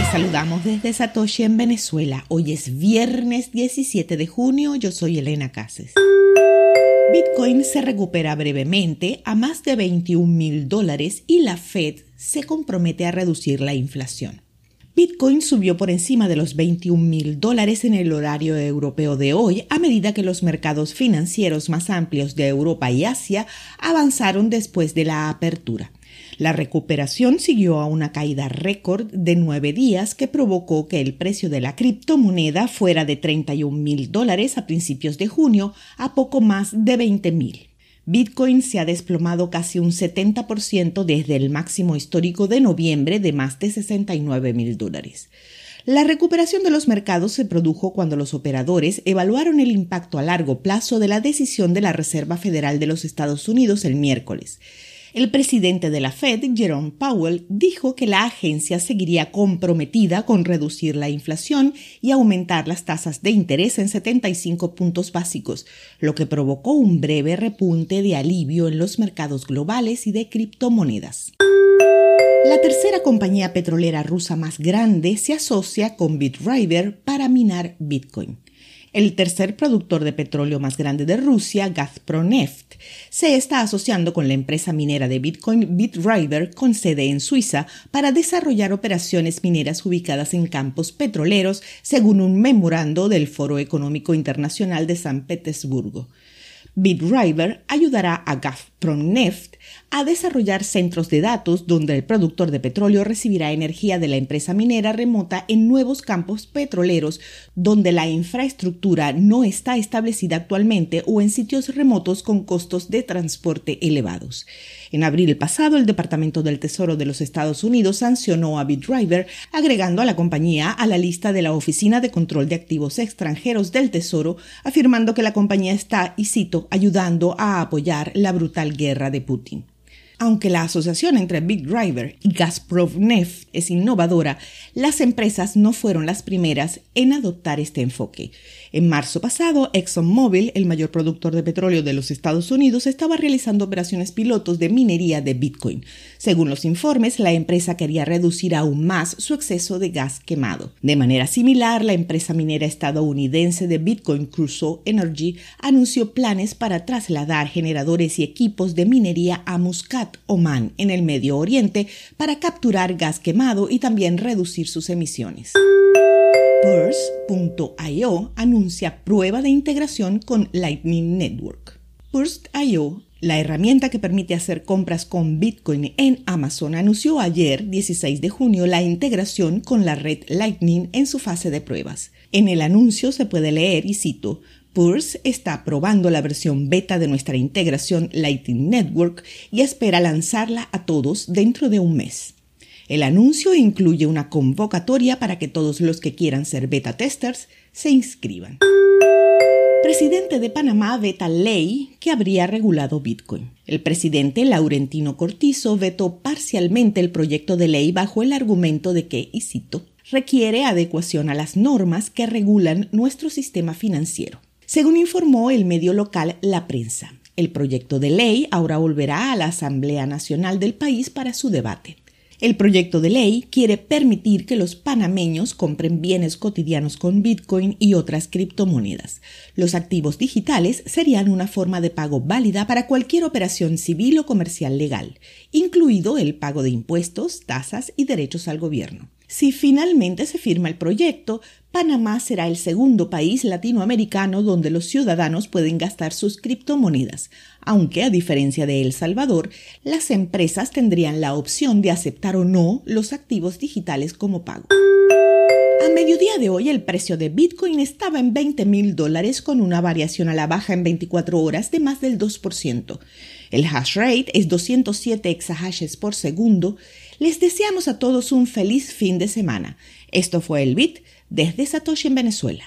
Les saludamos desde Satoshi en Venezuela. Hoy es viernes 17 de junio. Yo soy Elena Cases. Bitcoin se recupera brevemente a más de 21 mil dólares y la Fed se compromete a reducir la inflación. Bitcoin subió por encima de los 21 mil dólares en el horario europeo de hoy a medida que los mercados financieros más amplios de Europa y Asia avanzaron después de la apertura. La recuperación siguió a una caída récord de nueve días que provocó que el precio de la criptomoneda fuera de 31 mil dólares a principios de junio a poco más de 20 mil. Bitcoin se ha desplomado casi un 70% desde el máximo histórico de noviembre de más de 69 mil dólares. La recuperación de los mercados se produjo cuando los operadores evaluaron el impacto a largo plazo de la decisión de la Reserva Federal de los Estados Unidos el miércoles. El presidente de la Fed, Jerome Powell, dijo que la agencia seguiría comprometida con reducir la inflación y aumentar las tasas de interés en 75 puntos básicos, lo que provocó un breve repunte de alivio en los mercados globales y de criptomonedas. La tercera compañía petrolera rusa más grande se asocia con BitRiver para minar Bitcoin. El tercer productor de petróleo más grande de Rusia, Gazprom-Neft, se está asociando con la empresa minera de Bitcoin BitRiver con sede en Suiza para desarrollar operaciones mineras ubicadas en campos petroleros, según un memorando del Foro Económico Internacional de San Petersburgo. BitRiver ayudará a Gazprom Neft a desarrollar centros de datos donde el productor de petróleo recibirá energía de la empresa minera remota en nuevos campos petroleros donde la infraestructura no está establecida actualmente o en sitios remotos con costos de transporte elevados. En abril pasado, el Departamento del Tesoro de los Estados Unidos sancionó a BitDriver, agregando a la compañía a la lista de la Oficina de Control de Activos Extranjeros del Tesoro, afirmando que la compañía está, y cito, ayudando a apoyar la brutal guerra de Putin. Aunque la asociación entre Big Driver y Gazprom Neft es innovadora, las empresas no fueron las primeras en adoptar este enfoque. En marzo pasado, ExxonMobil, el mayor productor de petróleo de los Estados Unidos, estaba realizando operaciones pilotos de minería de Bitcoin. Según los informes, la empresa quería reducir aún más su exceso de gas quemado. De manera similar, la empresa minera estadounidense de Bitcoin Crusoe Energy anunció planes para trasladar generadores y equipos de minería a Muscat Oman, en el Medio Oriente, para capturar gas quemado y también reducir sus emisiones. Purse.io anuncia prueba de integración con Lightning Network. Purse.io la herramienta que permite hacer compras con Bitcoin en Amazon anunció ayer, 16 de junio, la integración con la red Lightning en su fase de pruebas. En el anuncio se puede leer, y cito, Purse está probando la versión beta de nuestra integración Lightning Network y espera lanzarla a todos dentro de un mes. El anuncio incluye una convocatoria para que todos los que quieran ser beta testers se inscriban. Presidente de Panamá veta ley que habría regulado Bitcoin. El presidente Laurentino Cortizo vetó parcialmente el proyecto de ley bajo el argumento de que, y cito, requiere adecuación a las normas que regulan nuestro sistema financiero según informó el medio local La Prensa. El proyecto de ley ahora volverá a la Asamblea Nacional del país para su debate. El proyecto de ley quiere permitir que los panameños compren bienes cotidianos con Bitcoin y otras criptomonedas. Los activos digitales serían una forma de pago válida para cualquier operación civil o comercial legal, incluido el pago de impuestos, tasas y derechos al gobierno. Si finalmente se firma el proyecto, Panamá será el segundo país latinoamericano donde los ciudadanos pueden gastar sus criptomonedas, aunque a diferencia de El Salvador, las empresas tendrían la opción de aceptar o no los activos digitales como pago. A mediodía de hoy el precio de Bitcoin estaba en 20 mil dólares con una variación a la baja en 24 horas de más del 2%. El hash rate es 207 exahashes por segundo. Les deseamos a todos un feliz fin de semana. Esto fue el Bit desde Satoshi en Venezuela.